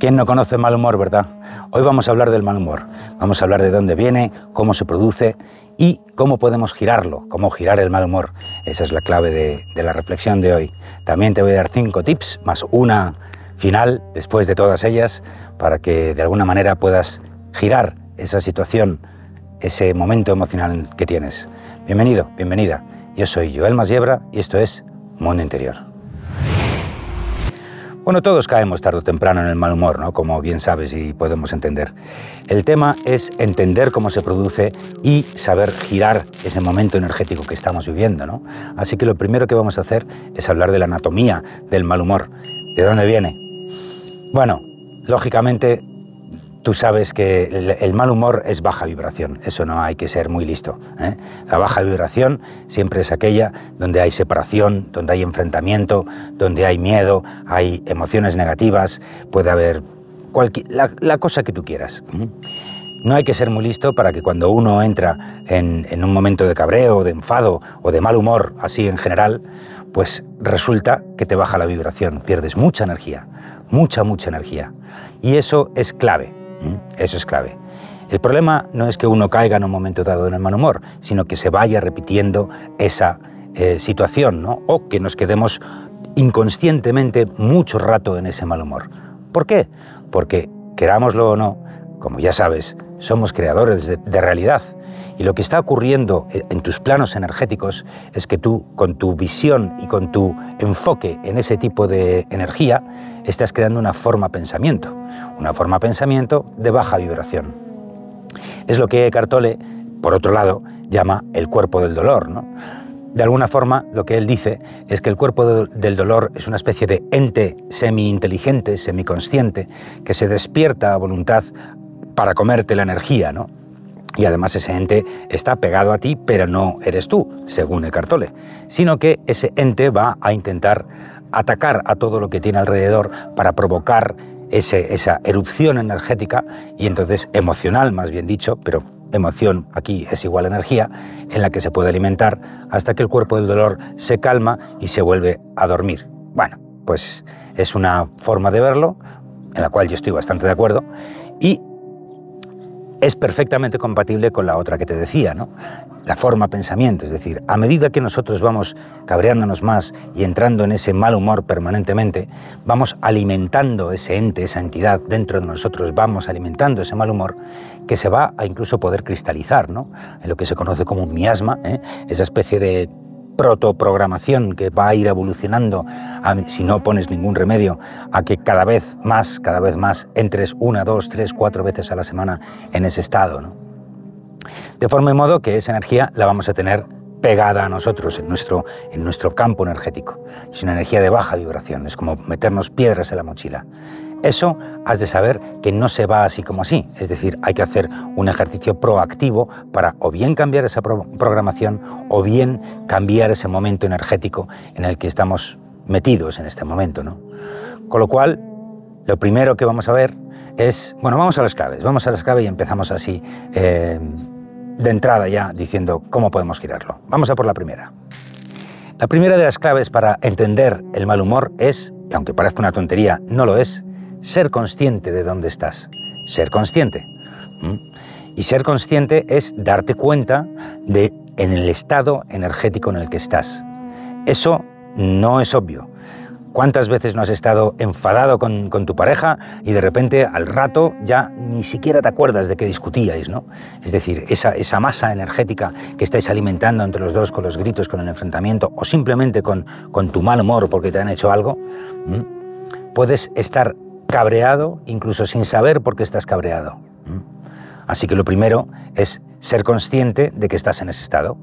¿Quién no conoce mal humor, verdad? Hoy vamos a hablar del mal humor. Vamos a hablar de dónde viene, cómo se produce y cómo podemos girarlo, cómo girar el mal humor. Esa es la clave de, de la reflexión de hoy. También te voy a dar cinco tips, más una final después de todas ellas, para que de alguna manera puedas girar esa situación, ese momento emocional que tienes. Bienvenido, bienvenida. Yo soy Joel Masiebra y esto es Mundo Interior. Bueno, todos caemos tarde o temprano en el mal humor, ¿no? Como bien sabes y podemos entender. El tema es entender cómo se produce y saber girar ese momento energético que estamos viviendo, ¿no? Así que lo primero que vamos a hacer es hablar de la anatomía del mal humor. ¿De dónde viene? Bueno, lógicamente Tú sabes que el, mal humor es baja vibración, eso no hay que ser muy listo. ¿eh? La baja vibración siempre es aquella donde hay separación, donde hay enfrentamiento, donde hay miedo, hay emociones negativas, puede haber cualquier, la, cosa que tú quieras. No hay que ser muy listo para que cuando uno entra en, en un momento de cabreo, de enfado o de mal humor, así en general, pues resulta que te baja la vibración, pierdes mucha energía, mucha, mucha energía. Y eso es clave. ¿Mm? Eso es clave. El problema no es que uno caiga en un momento dado en el mal humor, sino que se vaya repitiendo esa eh, situación, ¿no? O que nos quedemos inconscientemente mucho rato en ese mal humor. ¿Por qué? Porque, querámoslo o no, como ya sabes, somos creadores de, realidad. Y lo que está ocurriendo eh, en tus planos energéticos es que tú, con tu visión y con tu enfoque en ese tipo de energía, estás creando una forma pensamiento, una forma pensamiento de baja vibración. Es lo que Cartole, por otro lado, llama el cuerpo del dolor. ¿no? De alguna forma, lo que él dice es que el cuerpo del dolor es una especie de ente semi-inteligente, semi-consciente, que se despierta a voluntad para comerte la energía, ¿no? Y además ese ente está pegado a ti, pero no eres tú, según Eckhart Tolle, sino que ese ente va a intentar atacar a todo lo que tiene alrededor para provocar ese, esa erupción energética y entonces emocional, más bien dicho, pero emoción aquí es igual a energía, en la que se puede alimentar hasta que el cuerpo del dolor se calma y se vuelve a dormir. Bueno, pues es una forma de verlo, en la cual yo estoy bastante de acuerdo, y es perfectamente compatible con la otra que te decía, ¿no? La forma pensamiento, es decir, a medida que nosotros vamos cabreándonos más y entrando en ese mal humor permanentemente, vamos alimentando ese ente, esa entidad dentro de nosotros, vamos alimentando ese mal humor que se va a incluso poder cristalizar, ¿no? En lo que se conoce como un miasma, ¿eh? esa especie de protoprogramación que va a ir evolucionando, si no pones ningún remedio, a que cada vez más, cada vez más entres una, dos, tres, cuatro veces a la semana en ese estado. ¿no? De forma y modo que esa energía la vamos a tener pegada a nosotros, en nuestro, en nuestro campo energético. Es una energía de baja vibración, es como meternos piedras en la mochila. Eso has de saber que no se va así como así, es decir, hay que hacer un ejercicio proactivo para o bien cambiar esa programación o bien cambiar ese momento energético en el que estamos metidos en este momento. ¿no? Con lo cual, lo primero que vamos a ver es, bueno, vamos a las claves, vamos a las claves y empezamos así eh, de entrada ya diciendo cómo podemos girarlo. Vamos a por la primera. La primera de las claves para entender el mal humor es, y aunque parezca una tontería, no lo es, ser consciente de dónde estás. Ser consciente. Y ser consciente es darte cuenta de en el estado energético en el que estás. Eso no es obvio. ¿Cuántas veces no has estado enfadado con, tu pareja y de repente al rato ya ni siquiera te acuerdas de que discutíais, ¿no? Es decir, esa, esa masa energética que estáis alimentando entre los dos con los gritos, con el enfrentamiento o simplemente con, con tu mal humor porque te han hecho algo, puedes estar cabreado incluso sin saber por qué estás cabreado. Así que lo primero es ser consciente de que estás en ese estado.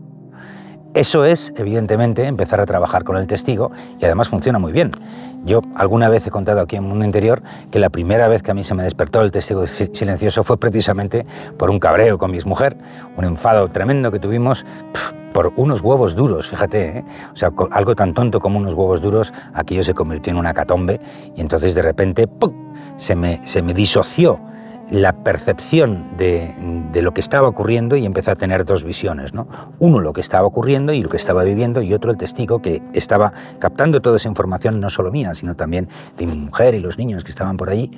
Eso es, evidentemente, empezar a trabajar con el testigo y además funciona muy bien. Yo alguna vez he contado aquí en Mundo Interior que la primera vez que a mí se me despertó el testigo silencioso fue precisamente por un cabreo con mi mujer, un enfado tremendo que tuvimos por unos huevos duros, fíjate, ¿eh? o sea, algo tan tonto como unos huevos duros, aquello se convirtió en una catombe y entonces de repente Se, me, se me disoció la percepción de, lo que estaba ocurriendo y empecé a tener dos visiones. ¿no? Uno lo que estaba ocurriendo y lo que estaba viviendo y otro el testigo que estaba captando toda esa información, no solo mía, sino también de mi mujer y los niños que estaban por allí,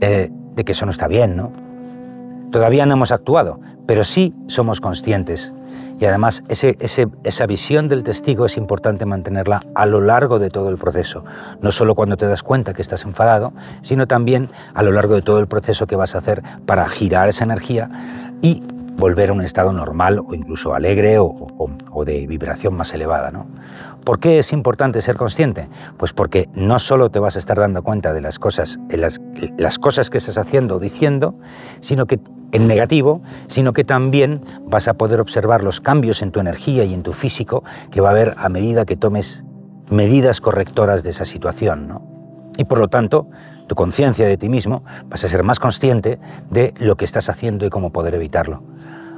eh, de que eso no está bien. ¿no? Todavía no hemos actuado, pero sí somos conscientes y además esa visión del testigo es importante mantenerla a lo largo de todo el proceso, no solo cuando te das cuenta que estás enfadado, sino también a lo largo de todo el proceso que vas a hacer para girar esa energía y volver a un estado normal o incluso alegre o, de vibración más elevada. ¿no? ¿Por qué es importante ser consciente? Pues porque no solo te vas a estar dando cuenta de las cosas, las, las cosas que estás haciendo o diciendo, sino que en negativo, sino que también vas a poder observar los cambios en tu energía y en tu físico que va a haber a medida que tomes medidas correctoras de esa situación. ¿no? Y por lo tanto, tu conciencia de ti mismo vas a ser más consciente de lo que estás haciendo y cómo poder evitarlo.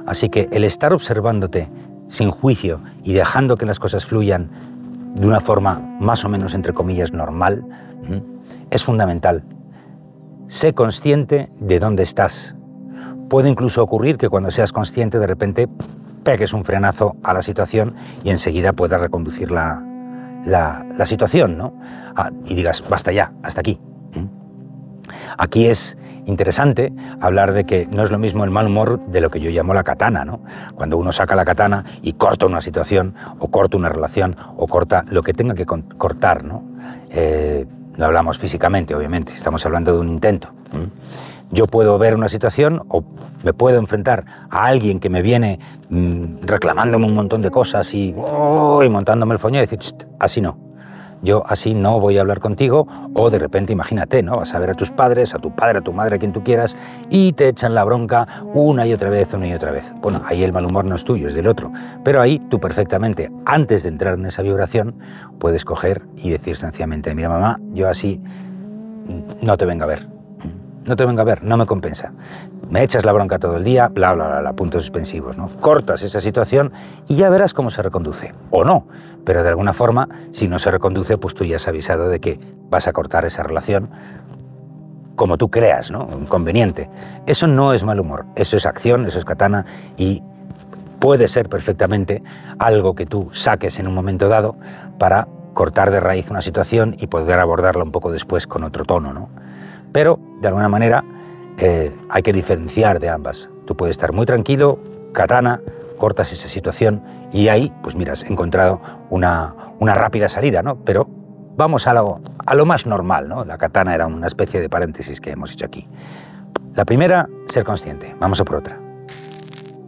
Así que el estar observándote sin juicio y dejando que las cosas fluyan de una forma más o menos, entre comillas, normal, es fundamental. Sé consciente de dónde estás. Puede incluso ocurrir que cuando seas consciente de repente pegues un frenazo a la situación y enseguida puedas reconducir la, la, situación ¿no? Ah, y digas, basta ya, hasta aquí. Aquí es interesante hablar de que no es lo mismo el mal humor de lo que yo llamo la katana, ¿no? Cuando uno saca la katana y corta una situación, o corta una relación, o corta lo que tenga que cortar, ¿no? Eh, no hablamos físicamente, obviamente, estamos hablando de un intento. Yo puedo ver una situación o me puedo enfrentar a alguien que me viene mm, reclamándome un montón de cosas y, y montándome el foño y decir, así no yo así no voy a hablar contigo, o de repente imagínate, ¿no? Vas a ver a tus padres, a tu padre, a tu madre, a quien tú quieras, y te echan la bronca una y otra vez, una y otra vez. Bueno, ahí el mal humor no es tuyo, es del otro. Pero ahí tú perfectamente, antes de entrar en esa vibración, puedes coger y decir sencillamente, mira mamá, yo así no te vengo a ver. No te vengo a ver, no me compensa me echas la bronca todo el día, bla, bla, bla, puntos suspensivos, ¿no? Cortas esa situación y ya verás cómo se reconduce. O no, pero de alguna forma, si no se reconduce, pues tú ya has avisado de que vas a cortar esa relación como tú creas, ¿no? Conveniente. Eso no es mal humor, eso es acción, eso es katana y puede ser perfectamente algo que tú saques en un momento dado para cortar de raíz una situación y poder abordarla un poco después con otro tono, ¿no? Pero, de alguna manera, eh, hay que diferenciar de ambas. Tú puedes estar muy tranquilo, katana, cortas esa situación y ahí, pues mira, has encontrado una, una rápida salida, ¿no? Pero vamos a lo, a lo más normal, ¿no? La katana era una especie de paréntesis que hemos hecho aquí. La primera, ser consciente. Vamos a por otra.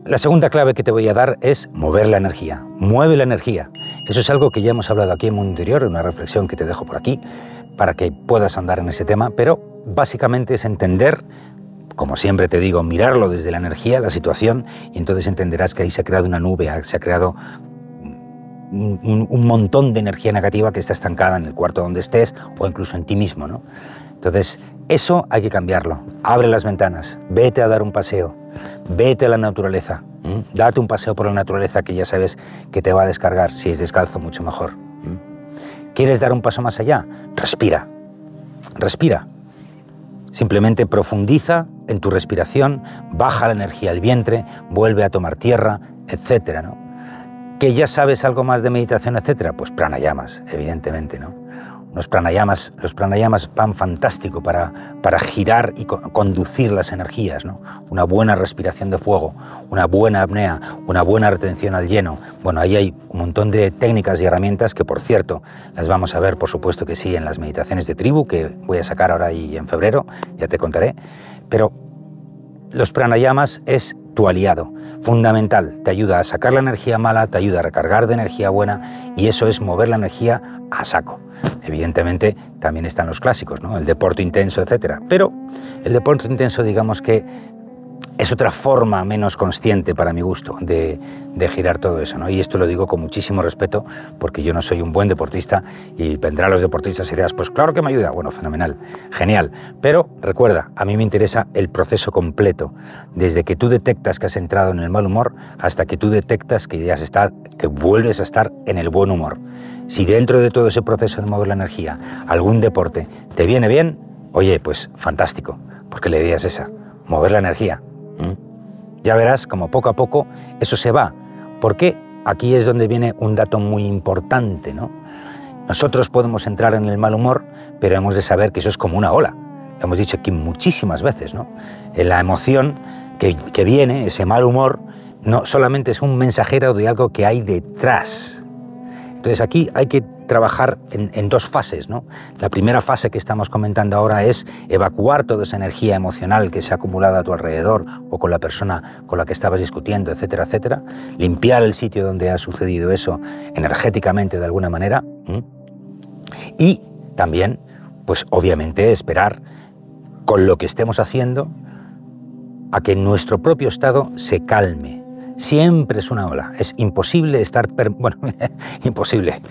La segunda clave que te voy a dar es mover la energía. Mueve la energía. Eso es algo que ya hemos hablado aquí en Mundo Interior, una reflexión que te dejo por aquí para que puedas andar en ese tema, pero básicamente es entender como siempre te digo, mirarlo desde la energía, la situación, y entonces entenderás que ahí se ha creado una nube, se ha creado un, montón de energía negativa que está estancada en el cuarto donde estés o incluso en ti mismo. ¿no? Entonces, eso hay que cambiarlo. Abre las ventanas, vete a dar un paseo, vete a la naturaleza, date un paseo por la naturaleza que ya sabes que te va a descargar, si es descalzo mucho mejor. ¿Quieres dar un paso más allá? Respira, respira. Simplemente profundiza en tu respiración, baja la energía al vientre, vuelve a tomar tierra, ¿no? Que ya sabes algo más de meditación, etcétera, pues pranayamas, evidentemente, ¿no? Los pranayamas, los pranayamas van fantástico para, para girar y conducir las energías, ¿no? Una buena respiración de fuego, una buena apnea, una buena retención al lleno. Bueno, ahí hay un montón de técnicas y herramientas que, por cierto, las vamos a ver, por supuesto que sí, en las meditaciones de tribu que voy a sacar ahora y en febrero, ya te contaré. Pero los pranayamas es tu aliado, fundamental. Te ayuda a sacar la energía mala, te ayuda a recargar de energía buena y eso es mover la energía a saco. Evidentemente también están los clásicos, ¿no? el deporte intenso, etc. Pero el deporte intenso digamos que es otra forma menos consciente para mi gusto de, girar todo eso. ¿no? Y esto lo digo con muchísimo respeto porque yo no soy un buen deportista y vendrán los deportistas dirás, pues claro que me ayuda. Bueno, fenomenal, genial. Pero recuerda, a mí me interesa el proceso completo, desde que tú detectas que has entrado en el mal humor hasta que tú detectas que ya que vuelves a estar en el buen humor. Si dentro de todo ese proceso de mover la energía algún deporte te viene bien, oye, pues fantástico, porque la idea es esa mover la energía. Ya verás como poco a poco eso se va. Porque aquí es donde viene un dato muy importante, ¿no? Nosotros podemos entrar en el mal humor, pero hemos de saber que eso es como una ola. Lo hemos dicho aquí muchísimas veces, ¿no? La emoción que, que viene, ese mal humor, no solamente es un mensajero de algo que hay detrás. Entonces aquí hay que trabajar en, dos fases. ¿no? La primera fase que estamos comentando ahora es evacuar toda esa energía emocional que se ha acumulado a tu alrededor o con la persona con la que estabas discutiendo, etcétera, etcétera. Limpiar el sitio donde ha sucedido eso energéticamente de alguna manera. Y también, pues obviamente, esperar con lo que estemos haciendo a que nuestro propio estado se calme Siempre es una ola. Es imposible estar... Bueno, imposible.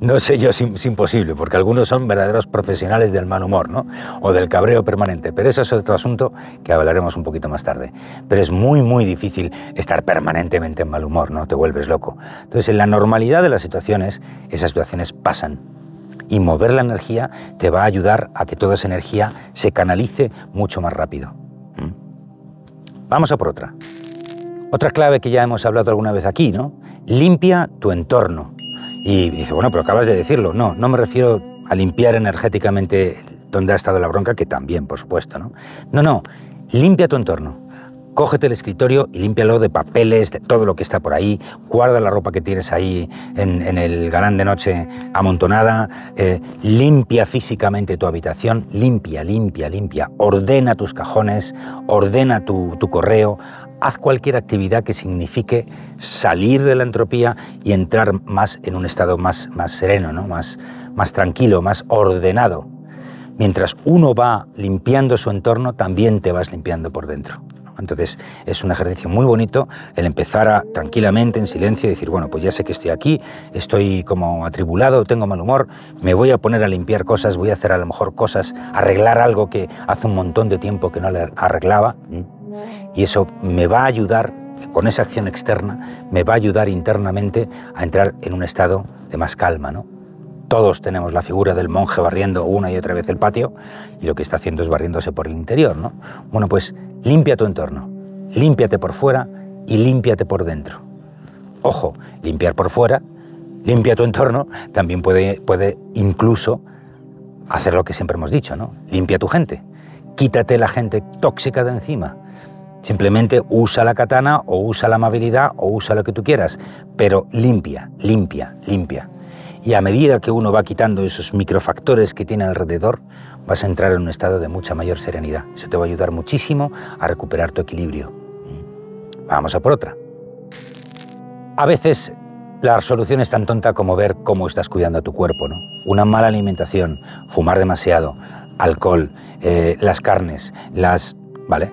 No sé yo si es imposible, porque algunos son verdaderos profesionales del mal humor, ¿no? O del cabreo permanente. Pero eso es otro asunto que hablaremos un poquito más tarde. Pero es muy, muy difícil estar permanentemente en mal humor, ¿no? Te vuelves loco. Entonces, en la normalidad de las situaciones, esas situaciones pasan. Y mover la energía te va a ayudar a que toda esa energía se canalice mucho más rápido. ¿Mm? Vamos a por otra. Otra clave que ya hemos hablado alguna vez aquí, ¿no? Limpia tu entorno. Y dice, bueno, pero acabas de decirlo. No, no me refiero a limpiar energéticamente donde ha estado la bronca, que también, por supuesto, ¿no? No, no, limpia tu entorno. Cógete el escritorio y límpialo de papeles, de todo lo que está por ahí. Guarda la ropa que tienes ahí en, el galán de noche amontonada. Eh, limpia físicamente tu habitación. Limpia, limpia, limpia. Ordena tus cajones. Ordena tu, tu correo haz cualquier actividad que signifique salir de la entropía y entrar más en un estado más, más sereno, ¿no? más, más tranquilo, más ordenado. Mientras uno va limpiando su entorno, también te vas limpiando por dentro. Entonces es un ejercicio muy bonito el empezar tranquilamente, en silencio, decir, bueno, pues ya sé que estoy aquí, estoy como atribulado, tengo mal humor, me voy a poner a limpiar cosas, voy a hacer a lo mejor cosas, arreglar algo que hace un montón de tiempo que no le arreglaba. Y eso me va a ayudar, con esa acción externa, me va a ayudar internamente a entrar en un estado de más calma, ¿no? Todos tenemos la figura del monje barriendo una y otra vez el patio y lo que está haciendo es barriéndose por el interior, ¿no? Bueno, pues limpia tu entorno, límpiate por fuera y límpiate por dentro. Ojo, limpiar por fuera, limpia tu entorno, también puede, puede incluso hacer lo que siempre hemos dicho, ¿no? Limpia tu gente, quítate la gente tóxica de encima, Simplemente usa la katana o usa la amabilidad o usa lo que tú quieras, pero limpia, limpia, limpia. Y a medida que uno va quitando esos microfactores que tiene alrededor, vas a entrar en un estado de mucha mayor serenidad. Eso te va a ayudar muchísimo a recuperar tu equilibrio. Vamos a por otra. A veces la solución es tan tonta como ver cómo estás cuidando a tu cuerpo, ¿no? Una mala alimentación, fumar demasiado, alcohol, eh, las carnes, las... ¿Vale?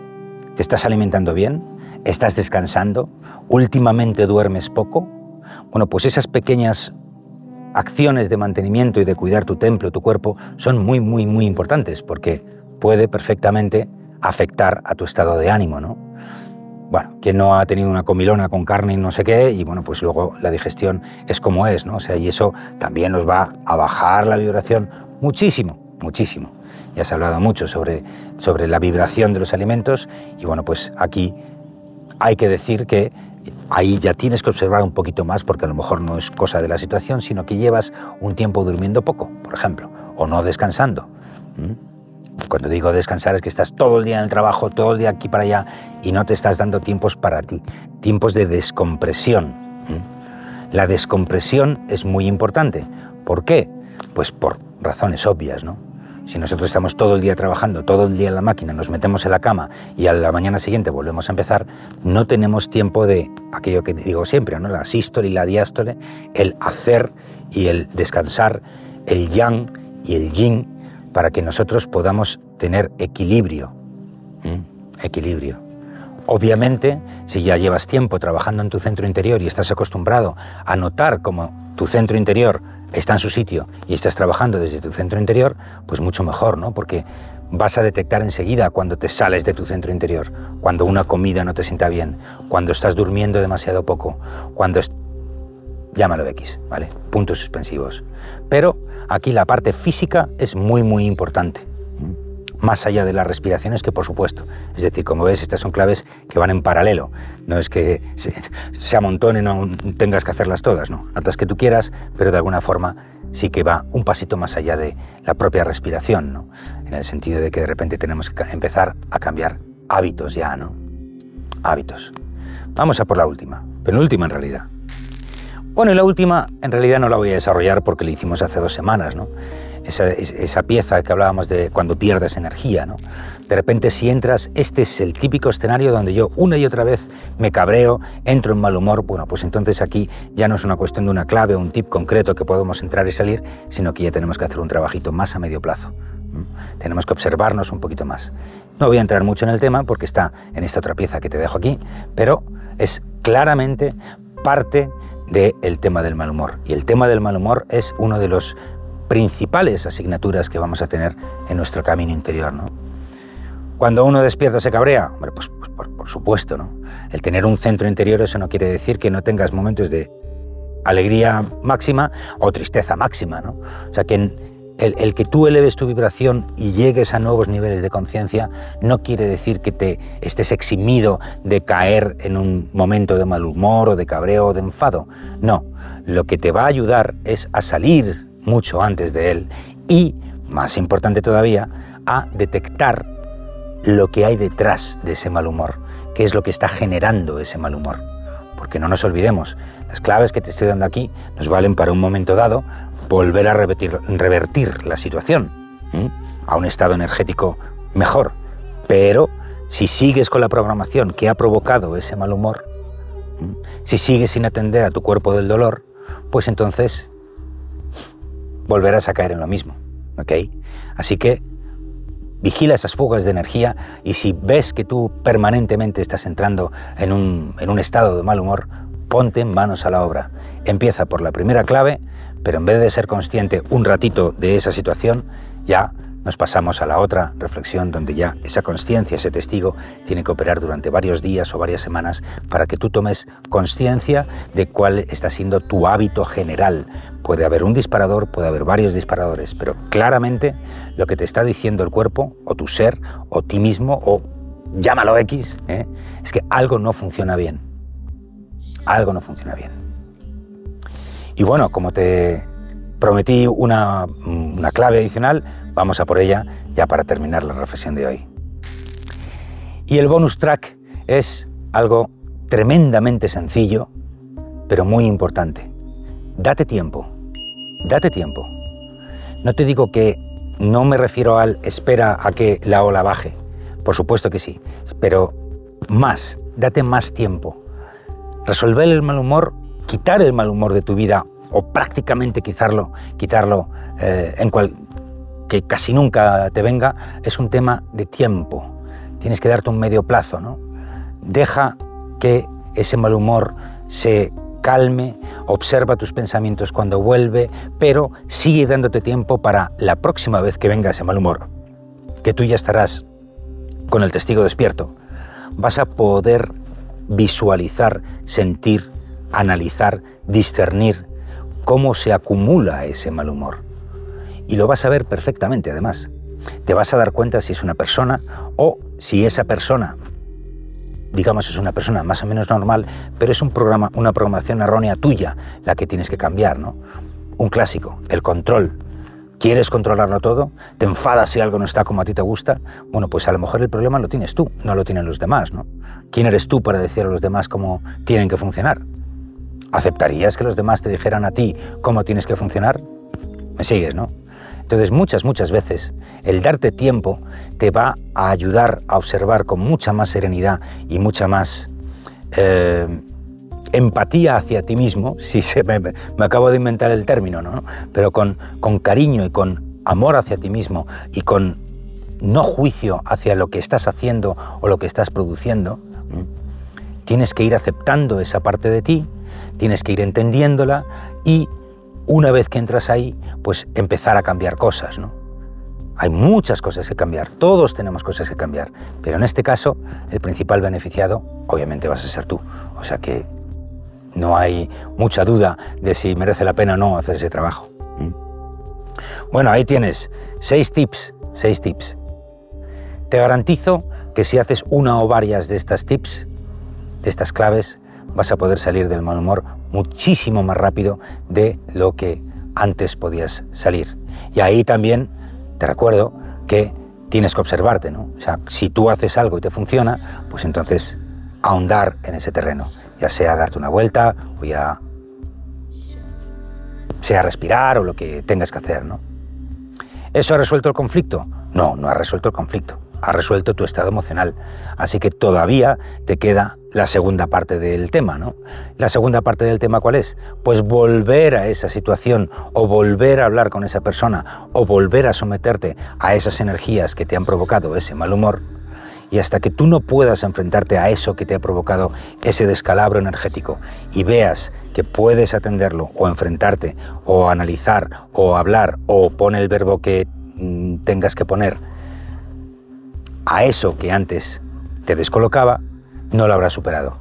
¿Te estás alimentando bien? ¿Estás descansando? ¿Últimamente duermes poco? Bueno, pues esas pequeñas acciones de mantenimiento y de cuidar tu templo, tu cuerpo, son muy, muy, muy importantes porque puede perfectamente afectar a tu estado de ánimo, ¿no? Bueno, quien no ha tenido una comilona con carne y no sé qué, y bueno, pues luego la digestión es como es, ¿no? O sea, y eso también nos va a bajar la vibración muchísimo, muchísimo. Ya se ha hablado mucho sobre, sobre la vibración de los alimentos y bueno, pues aquí hay que decir que ahí ya tienes que observar un poquito más porque a lo mejor no es cosa de la situación, sino que llevas un tiempo durmiendo poco, por ejemplo, o no descansando. Cuando digo descansar es que estás todo el día en el trabajo, todo el día aquí para allá y no te estás dando tiempos para ti, tiempos de descompresión. La descompresión es muy importante. ¿Por qué? Pues por razones obvias, ¿no? Si nosotros estamos todo el día trabajando, todo el día en la máquina, nos metemos en la cama y a la mañana siguiente volvemos a empezar, no tenemos tiempo de aquello que digo siempre, ¿no? la sístole y la diástole, el hacer y el descansar, el yang y el yin, para que nosotros podamos tener equilibrio. Equilibrio. Obviamente, si ya llevas tiempo trabajando en tu centro interior y estás acostumbrado a notar cómo tu centro interior está en su sitio y estás trabajando desde tu centro interior, pues mucho mejor, ¿no? Porque vas a detectar enseguida cuando te sales de tu centro interior, cuando una comida no te sienta bien, cuando estás durmiendo demasiado poco, cuando... Llámalo X, ¿vale? Puntos suspensivos. Pero aquí la parte física es muy, muy importante. Más allá de las respiraciones que por supuesto. Es decir, como ves, estas son claves que van en paralelo. No es que se, se amontonen o tengas que hacerlas todas, no. Las que tú quieras, pero de alguna forma sí que va un pasito más allá de la propia respiración, ¿no? En el sentido de que de repente tenemos que empezar a cambiar hábitos ya, ¿no? Hábitos. Vamos a por la última, penúltima en realidad. Bueno, y la última en realidad no la voy a desarrollar porque la hicimos hace dos semanas, ¿no? Esa, pieza que hablábamos de cuando pierdes energía. ¿no? De repente si entras, este es el típico escenario donde yo una y otra vez me cabreo, entro en mal humor, bueno, pues entonces aquí ya no es una cuestión de una clave o un tip concreto que podemos entrar y salir, sino que ya tenemos que hacer un trabajito más a medio plazo. Tenemos que observarnos un poquito más. No voy a entrar mucho en el tema porque está en esta otra pieza que te dejo aquí, pero es claramente parte del tema del mal humor. Y el tema del mal humor es uno de los principales asignaturas que vamos a tener en nuestro camino interior. ¿no? Cuando uno despierta se cabrea, pues, pues por, supuesto, ¿no? El tener un centro interior eso no quiere decir que no tengas momentos de alegría máxima o tristeza máxima, ¿no? O sea que el, el, que tú eleves tu vibración y llegues a nuevos niveles de conciencia no quiere decir que te estés eximido de caer en un momento de mal humor o de cabreo o de enfado. No, lo que te va a ayudar es a salir mucho antes de él y, más importante todavía, a detectar lo que hay detrás de ese mal humor, qué es lo que está generando ese mal humor. Porque no nos olvidemos, las claves que te estoy dando aquí nos valen para un momento dado volver a revertir, revertir la situación a un estado energético mejor. Pero si sigues con la programación que ha provocado ese mal humor, si sigues sin atender a tu cuerpo del dolor, pues entonces volverás a caer en lo mismo. ¿ok? Así que vigila esas fugas de energía y si ves que tú permanentemente estás entrando en un, en un estado de mal humor, ponte manos a la obra. Empieza por la primera clave, pero en vez de ser consciente un ratito de esa situación, ya nos pasamos a la otra reflexión donde ya esa conciencia, ese testigo, tiene que operar durante varios días o varias semanas para que tú tomes conciencia de cuál está siendo tu hábito general. Puede haber un disparador, puede haber varios disparadores, pero claramente lo que te está diciendo el cuerpo o tu ser o ti mismo o llámalo X, ¿eh? es que algo no funciona bien. Algo no funciona bien. Y bueno, como te prometí una, una clave adicional, Vamos a por ella ya para terminar la reflexión de hoy. Y el bonus track es algo tremendamente sencillo, pero muy importante. Date tiempo, date tiempo. No te digo que no me refiero al espera a que la ola baje, por supuesto que sí, pero más, date más tiempo. Resolver el mal humor, quitar el mal humor de tu vida o prácticamente quitarlo, quitarlo eh, en cual, que casi nunca te venga, es un tema de tiempo. Tienes que darte un medio plazo, ¿no? Deja que ese mal humor se calme, observa tus pensamientos cuando vuelve, pero sigue dándote tiempo para la próxima vez que venga ese mal humor, que tú ya estarás con el testigo despierto. Vas a poder visualizar, sentir, analizar, discernir cómo se acumula ese mal humor y lo vas a ver perfectamente además. Te vas a dar cuenta si es una persona o si esa persona, digamos, es una persona más o menos normal, pero es un programa, una programación errónea tuya la que tienes que cambiar, ¿no? Un clásico, el control. ¿Quieres controlarlo todo? ¿Te enfadas si algo no está como a ti te gusta? Bueno, pues a lo mejor el problema lo tienes tú, no lo tienen los demás, ¿no? ¿Quién eres tú para decir a los demás cómo tienen que funcionar? ¿Aceptarías que los demás te dijeran a ti cómo tienes que funcionar? ¿Me sigues, no? Entonces muchas, muchas veces el darte tiempo te va a ayudar a observar con mucha más serenidad y mucha más eh, empatía hacia ti mismo, si se me, acabo de inventar el término, ¿no? pero con, con cariño y con amor hacia ti mismo y con no juicio hacia lo que estás haciendo o lo que estás produciendo, tienes que ir aceptando esa parte de ti, tienes que ir entendiéndola y una vez que entras ahí, pues empezar a cambiar cosas, ¿no? Hay muchas cosas que cambiar, todos tenemos cosas que cambiar, pero en este caso el principal beneficiado obviamente vas a ser tú. O sea que no hay mucha duda de si merece la pena o no hacer ese trabajo. Bueno, ahí tienes seis tips, seis tips Te garantizo que si haces una o varias de estas tips, de estas claves, vas a poder salir del mal humor muchísimo más rápido de lo que antes podías salir. Y ahí también te recuerdo que tienes que observarte, ¿no? O sea, si tú haces algo y te funciona, pues entonces ahondar en ese terreno, ya sea darte una vuelta o ya sea respirar o lo que tengas que hacer, ¿no? ¿Eso ha resuelto el conflicto? No, no ha resuelto el conflicto ha resuelto tu estado emocional. Así que todavía te queda la segunda parte del tema, ¿no? La segunda parte del tema, ¿cuál es? Pues volver a esa situación o volver a hablar con esa persona o volver a someterte a esas energías que te han provocado ese mal humor. Y hasta que tú no puedas enfrentarte a eso que te ha provocado ese descalabro energético y veas que puedes atenderlo o enfrentarte o analizar o hablar o pone el verbo que mm, tengas que poner, a eso que antes te descolocaba, no lo habrás superado.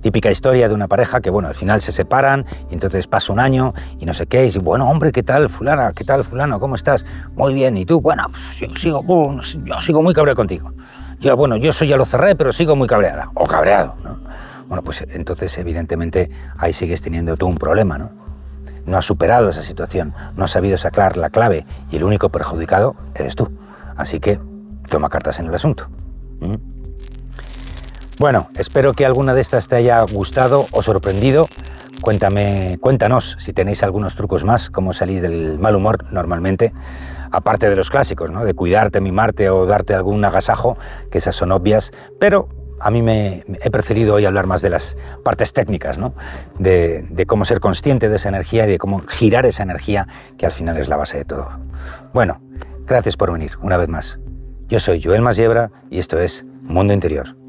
Típica historia de una pareja que, bueno, al final se separan y entonces pasa un año y no sé qué, y dice, bueno, hombre, ¿qué tal, fulana? ¿Qué tal, fulano? ¿Cómo estás? Muy bien, ¿y tú? Bueno, pues yo sigo, yo sigo muy cabreado contigo. Yo, bueno, yo eso ya lo cerré, pero sigo muy cabreada, o cabreado, ¿no? Bueno, pues entonces, evidentemente, ahí sigues teniendo tú un problema, ¿no? No has superado esa situación, no has sabido sacar la clave y el único perjudicado eres tú. Así que toma cartas en el asunto. Bueno, espero que alguna de estas te haya gustado o sorprendido. Cuéntame, cuéntanos si tenéis algunos trucos más, cómo salís del mal humor normalmente, aparte de los clásicos, ¿no? de cuidarte, mimarte o darte algún agasajo, que esas son obvias, pero a mí me he preferido hoy hablar más de las partes técnicas, ¿no? de, de cómo ser consciente de esa energía y de cómo girar esa energía, que al final es la base de todo. Bueno, gracias por venir una vez más. Yo soy Joel Masiebra y esto es Mundo Interior.